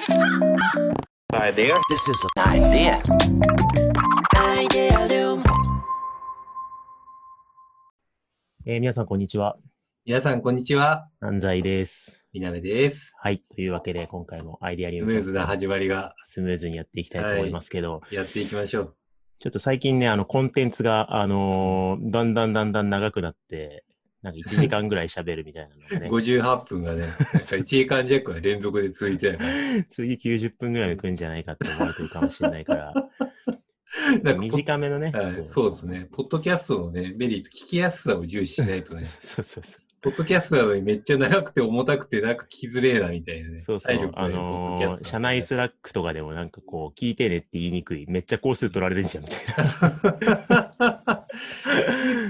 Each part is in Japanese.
Idea. This is an idea. Idealum. えー皆さん、こんにちは。皆さん、こんにちは。安西です。みなべです。はい。というわけで、今回もアイデアリウスムーズな始まりがスムーズにやっていきたいと思いますけど、やっていきましょう。ちょっと最近ね、あの、コンテンツが、あのーだんだんだんだん長くなって、なんか1時間ぐらい喋るみたいなのがね、58分がね、なんか1時間弱が連続で続いて 次90分ぐらいで来るんじゃないかって思われてるかもしれないから、なんかポ短めのね、はい、そうですね。ポッドキャストのね、メリット、聞きやすさを重視しないとね、そうそうそう。ポッドキャストなのにめっちゃ長くて重たくて、なんか聞きづれえなみたいなね。そうそうあのー社内スラックとかでもなんかこう、聞いてねって言いにくい。めっちゃ工数取られるんじゃんみたいな。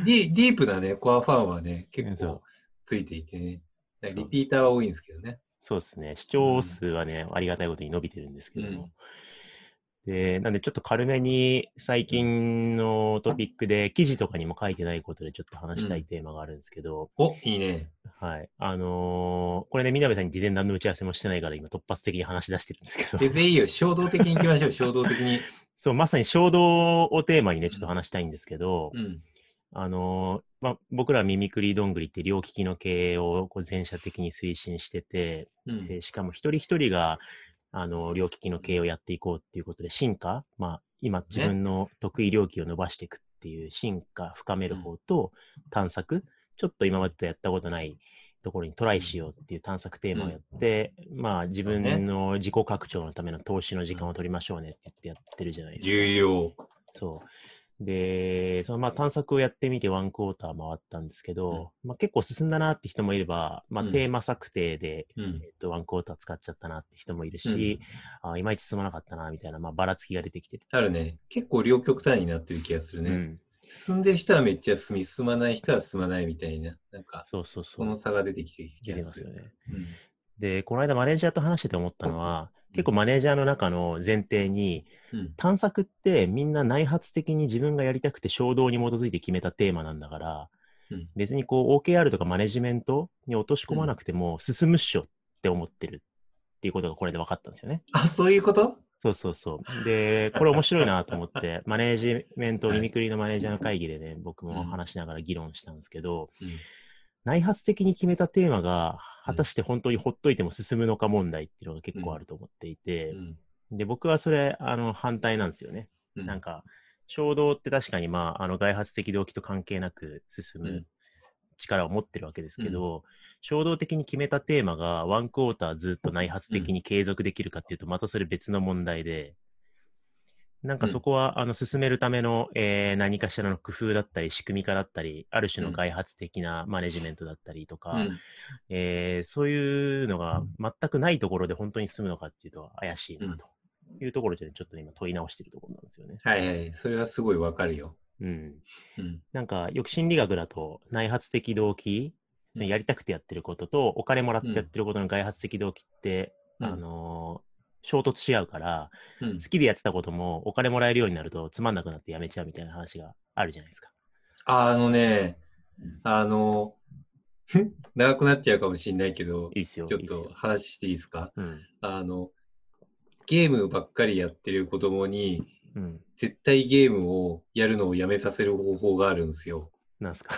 ディディープなね、コアファンはね、結構ついていてね。リピーターは多いんですけどね。そうですね。視聴数はね、ありがたいことに伸びてるんですけども。で、なんでちょっと軽めに最近のトピックで記事とかにも書いてないことでちょっと話したいテーマがあるんですけど、お、いいね。はい。あのーこれね、みなべさんに事前何の打ち合わせもしてないから今突発的に話し出してるんですけど、全然いいよ。衝動的に行きましょう、衝動的に。そう、まさに衝動をテーマにね、ちょっと話したいんですけど、うん。あのーまあ、僕らミミクリどんぐりって両利きの経営をこう全社的に推進してて、うん。でしかも一人一人があの両利きの経営をやっていこうっていうことで進化、まあ、今自分の得意領域を伸ばしていくっていう進化深める方と探索、ちょっと今までとやったことないところにトライしようっていう探索テーマをやって、まあ自分の自己拡張のための投資の時間を取りましょうねって言ってやってるじゃないですか。重要。そう。で、そのまあ探索をやってみてワンクォーター回ったんですけど、まあ結構進んだなって人もいれば、まあうんテーマ策定で、うんえっとワンクォーター使っちゃったなって人もいるし、あいまいち進まなかったなみたいな、まあばらつきが出てきてて。あるね。結構両極端になってる気がするね。うん。進んでる人はめっちゃ進み、進まない人は進まないみたいな。なんか、そうそうそ。そうの差が出てきてる気出てがする。ますよね。うんで、この間マネージャーと話してて思ったのは、結構マネージャーの中の前提に、うん探索ってみんな内発的に自分がやりたくて衝動に基づいて決めたテーマなんだから、うん別にこう OKR とかマネジメントに落とし込まなくても進むっしょって思ってるっていうことがこれで分かったんですよね。あ、そういうこと？そうそうそう。で、これ面白いなと思って、マネージメント、はい。ミミクリのマネージャーの会議でね、僕も話しながら議論したんですけど、うん。内発的に決めたテーマが、果たして本当にほっといても進むのか問題っていうのが結構あると思っていて、うん。で、僕はそれ、あの、反対なんですよね。うん。なんか、衝動って確かに、まあ、あの、外発的動機と関係なく進むうん力を持ってるわけですけど、衝動的に決めたテーマがワンクォーターずっと内発的に継続できるかっていうと、またそれ別の問題で、なんかそこは、あの、進めるための、えー何かしらの工夫だったり、仕組み化だったり、ある種の外発的なマネジメントだったりとか、うんえーそういうのが全くないところで本当に進むのかっていうと怪しいなというところでちょっと今問い直しているところなんですよね。はいはい。それはすごいわかるよ。うん。うんなんかよく心理学だと内発的動機、うんやりたくてやってることとお金もらってやってることの外発的動機って、うんあのー衝突し合うから、うん好きでやってたこともお金もらえるようになるとつまんなくなってやめちゃうみたいな話があるじゃないですか。あのね、あの、長くなっちゃうかもしれないけど、いいっすよ。ちょっと話していいですか？うん。あの、ゲームばっかりやってる子供に、うん。絶対ゲームをやるのをやめさせる方法があるんですよ。なんすか？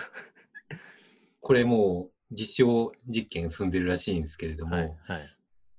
これもう実証実験進んでるらしいんですけれども、はい。はい。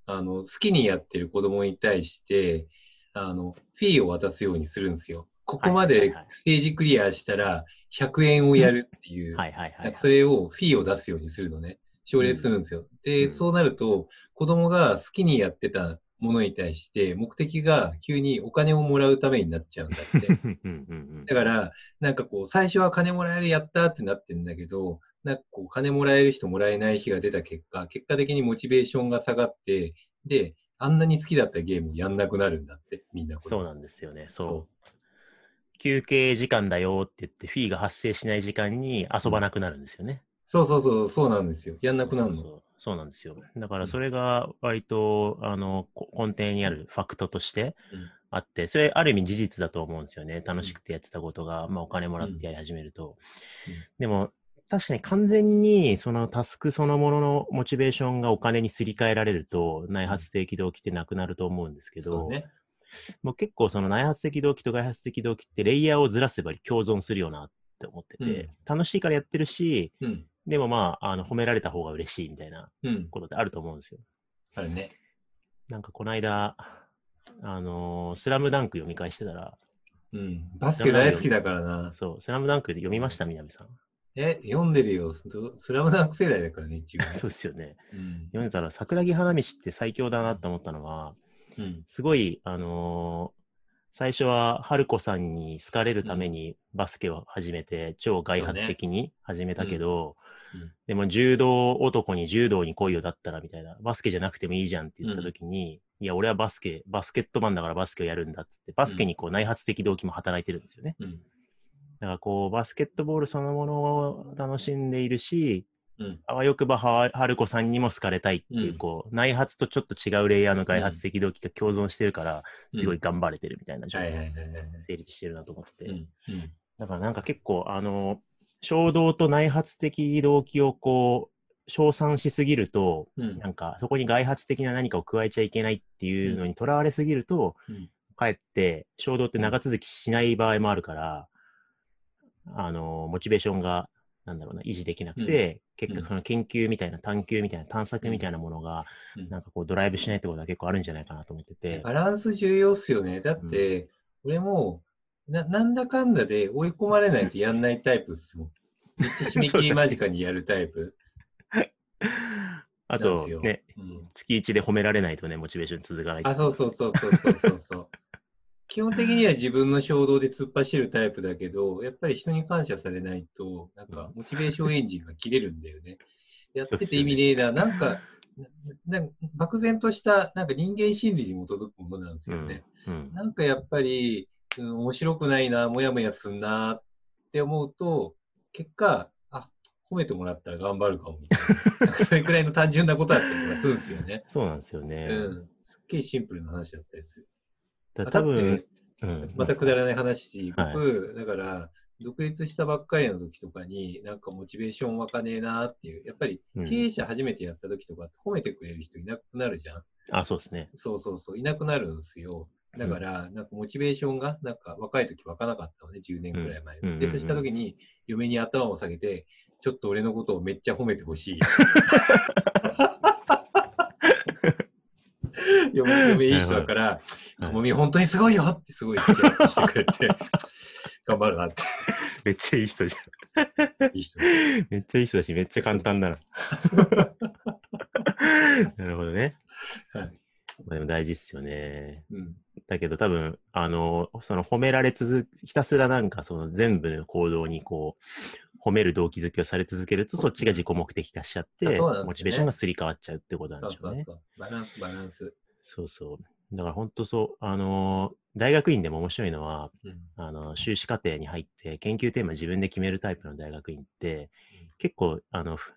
あの、好きにやってる子供に対して、あの、フィーを渡すようにするんですよ。ここまでステージクリアしたら100円をやるっていう、はいはいはい、はい。それをフィーを出すようにするのね。奨励するんですよ。で、うんそうなると、子供が好きにやってたものに対して、目的が急にお金をもらうためになっちゃうんだって。だから、なんかこう、最初は金もらえる、やったってなってるんだけど、なんかこう、金もらえる人、もらえない日が出た結果、結果的にモチベーションが下がって、で、あんなに好きだったゲームをやんなくなるんだって、みんなこれ。そうなんですよね。そう。そ休憩時間だよって言って、フィーが発生しない時間に遊ばなくなるんですよね。そうそうそう、そうなんですよ。やんなくなるの。そうそうそうなんですよ。だからそれが割と、あの、こ根底にあるファクトとしてうんあって、それある意味事実だと思うんですよね。楽しくてやってたことが、まあお金もらってやり始めると。うんでも、確かに完全にそのタスクそのもののモチベーションがお金にすり替えられると内発的動機ってなくなると思うんですけど、そうね。もう結構その内発的動機と外発的動機ってレイヤーをずらせば共存するよなって思ってて、楽しいからやってるし、うん。でもまあ、あの褒められた方が嬉しいみたいなうん。ことってあると思うんですよ。あるね。なんかこの間、あのースラムダンク読み返してたら、うん。バスケ大好きだからな。そう、スラムダンクで読みました、南さん。え、読んでるよ。ススラムダンク世代だからね、一応。そうですよね。うん。読んでたら、桜木花道って最強だなって思ったのは、うん。すごい、あのー最初は春子さんに好かれるためにバスケを始めて、超外発的に始めたけど、うん。うん。でも柔道男に柔道に来いよだったらみたいな、バスケじゃなくてもいいじゃんって言った時に、いや、俺はバスケ、バスケットマンだからバスケをやるんだっつって、バスケにこう内発的動機も働いてるんですよね。うん。だからこう、バスケットボールそのものを楽しんでいるし、うん。あわよくばは春子さんにも好かれたいっていう、うんこう、内発とちょっと違うレイヤーの外発的動機が共存してるから、うんすごい頑張れてるみたいな状はい態。成立してるなと思ってて。だからなんか結構、あの、衝動と内発的動機をこう、称賛しすぎると、うん。なんかそこに外発的な何かを加えちゃいけないっていうのにとらわれすぎると、うんかえって衝動って長続きしない場合もあるから、あの、モチベーションが、なんだろうな、維持できなくて、結うん果その研究みたいな探求みたいな探索みたいなものが、うんなんかこうドライブしないってことは結構あるんじゃないかなと思ってて。バランス重要っすよね。だって、俺もな、なんだかんだで追い込まれないとやんないタイプっすもん。めっちゃ締め切り間近にやるタイプ。あとね、うん、月1で褒められないとね、モチベーション続かない。あ、そうそうそうそうそうそうそう。基本的には自分の衝動で突っ走るタイプだけど、やっぱり人に感謝されないと、なんかモチベーションエンジンが切れるんだよね。やってて意味ねえな。なんか、ななんか漠然としたなんか人間心理に基づくものなんですよね。うん。なんかやっぱり、うん、面白くないな、もやもやすんなって思うと、結果、あ、褒めてもらったら頑張るかもみたいな。それくらいの単純なことだったりとかするんですよね。そうなんですよね。うん。すっげえシンプルな話だったりする。多分て、うん、またくだらない話、はい僕、だから、独立したばっかりの時とかに、なんかモチベーション湧かねえなっていう、やっぱりうん経営者初めてやった時とかって褒めてくれる人いなくなるじゃん。あ、そうですね。そうそうそう、いなくなるんですよ。だから、なんかモチベーションが、なんか若い時湧かなかったのね、10年くらい前。で、うんうんうんそうした時に、嫁に頭を下げて、ちょっと俺のことをめっちゃ褒めてほしい。嫁、嫁いい人だから、はいともみ本当にすごいよってすごい力アップしてくれて、頑張るなって。めっちゃいい人じいい人。ゃん。めっちゃいい人だし、めっちゃ簡単だな。なるほどね。はいまあ、でも大事っすよね。うん。だけど多分、あの、その褒められ続ひたすらなんかその全部の行動にこう、褒める動機づけをされ続けると、そっちが自己目的化しちゃって、ねモチベーションがすり替わっちゃうってことなんそうでしょね。そううそう。バランス、バランス。そうそう。だから本当そう、あのー大学院でも面白いのは、うん。あの、修士課程に入って研究テーマ自分で決めるタイプの大学院って、結構、あの、ふ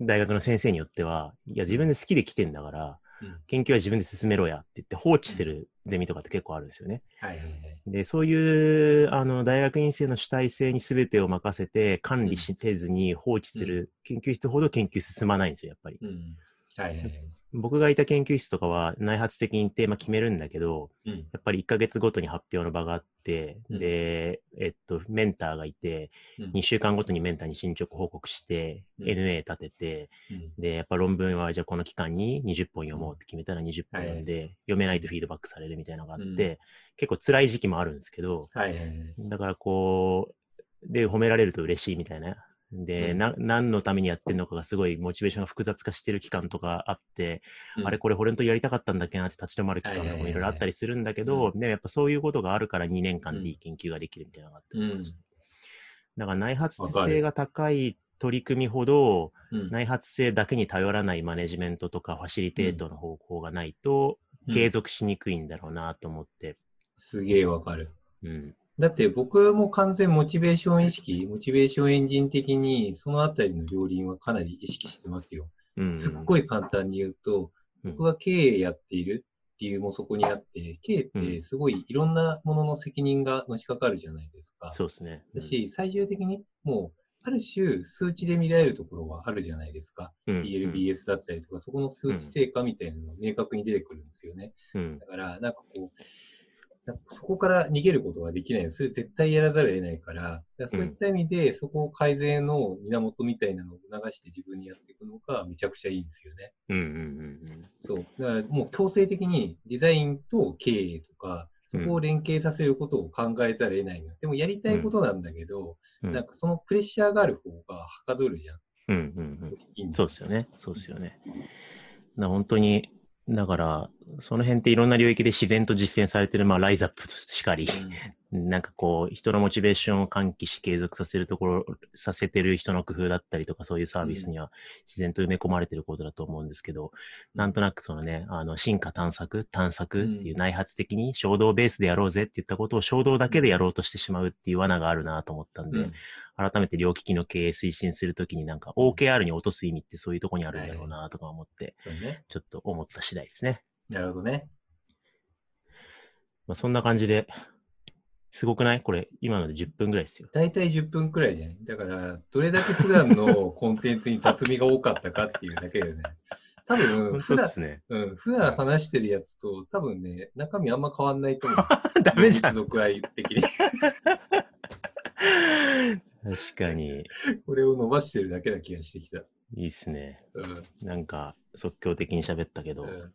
大学の先生によっては、いや、自分で好きで来てんだから、うん研究は自分で進めろやって言って放置するゼミとかって結構あるんですよね。はいはいはい。で、そういう、あの、大学院生の主体性に全てを任せて管理せずに放置する研究室ほど研究進まないんですよ、やっぱり。うん。はいはいはい。僕がいた研究室とかは内発的にテーマ決めるんだけど、うん。やっぱり1ヶ月ごとに発表の場があって、うんで、えっと、メンターがいて、うん2週間ごとにメンターに進捗報告して、うん NA 立てて、うんで、やっぱ論文はじゃあこの期間に20本読もうって決めたら20本読んで、読めないとフィードバックされるみたいなのがあって、うん結構辛い時期もあるんですけど、はいはいはい。だからこう、で、褒められると嬉しいみたいな。で、うんな、何のためにやってるのかがすごいモチベーションが複雑化してる期間とかあって、うんあれこれ俺とやりたかったんだっけなって立ち止まる期間とかもいろいろあったりするんだけど、でもやっぱそういうことがあるから2年間でいい研究ができるみたいなのがあったりとかして。だから内発性が高い取り組みほど、うん内発性だけに頼らないマネジメントとかファシリテートの方向がないと、うん継続しにくいんだろうなと思って。すげえわかる。うん。だって僕も完全モチベーション意識、モチベーションエンジン的にそのあたりの両輪はかなり意識してますよ。うん。すっごい簡単に言うと、うん僕は経営やっている理由もそこにあって、経営ってすごいいろんなものの責任がのしかかるじゃないですか。そうですね。だし、最終的にもうある種数値で見られるところはあるじゃないですか。うん。ELBS だったりとか、そこの数値成果みたいなのが明確に出てくるんですよね。うん。だから、なんかこう、そこから逃げることができないのそれ絶対やらざるを得ないから、だからそういった意味で、そこを改善の源みたいなのを促して自分にやっていくのがめちゃくちゃいいんですよね。うん。うん。そう。だからもう強制的にデザインと経営とか、そこを連携させることを考えざるを得ないの。でもやりたいことなんだけど、うん。なんかそのプレッシャーがある方がはかどるじゃん。うん。うん。いいんだそうですよね。そうですよね。な本当に、だから、その辺っていろんな領域で自然と実践されてる、まあ、ライザップとしかり、なんかこう、人のモチベーションを喚起し継続させるところ、させてる人の工夫だったりとか、そういうサービスには自然と埋め込まれてることだと思うんですけど、なんとなくそのね、あの、進化探索、探索っていう内発的に衝動ベースでやろうぜって言ったことを衝動だけでやろうとしてしまうっていう罠があるなと思ったんで、うん改めて両利きの経営推進するときになんか OKR に落とす意味ってそういうとこにあるんだろうなとか思って、ちょっと思った次第ですね。なるほどね。まあ、そんな感じで、すごくない？これ、今ので10分ぐらいですよ。大体10分くらいじゃない？だから、どれだけ普段のコンテンツに雑味が多かったかっていうだけだよね。多分、本普段ね。うん、普段話してるやつと、多分ね、中身あんま変わんないと思う。ダメじゃん。愛的に。確かに、これを伸ばしてるだけな気がしてきた。いいっすね。うん。なんか、即興的に喋ったけど、うん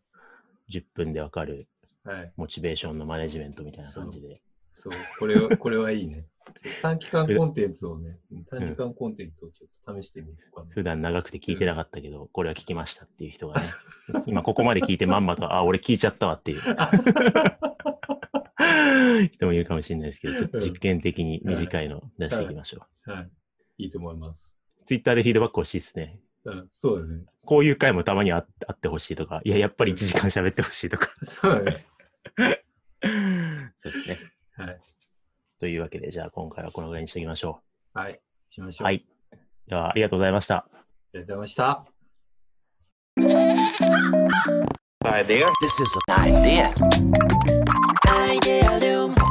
10分でわかるはい。モチベーションのマネジメントみたいな感じで。そう。これは、これはいいね。短期間コンテンツをね、短時間コンテンツをちょっと試してみようかな。普段長くて聞いてなかったけど、これは聞きましたっていう人がね、今ここまで聞いてまんまと、あ、俺聞いちゃったわっていう 人もいるかもしれないですけど、ちょっと実験的に短いの出していきましょう。はい。いいと思います。ツイッターでフィードバック欲しいですね。うん、そうだね。こういう回もたまにああってほしいとか、いや、やっぱり1時間喋ってほしいとか。そうだね。そうですね。はい。というわけで、じゃあ今回はこのぐらいにしておきましょはい。しましう。ょう。はい。では、ありがとうございました。ありがとうございました。idea. This is an idea. Idea.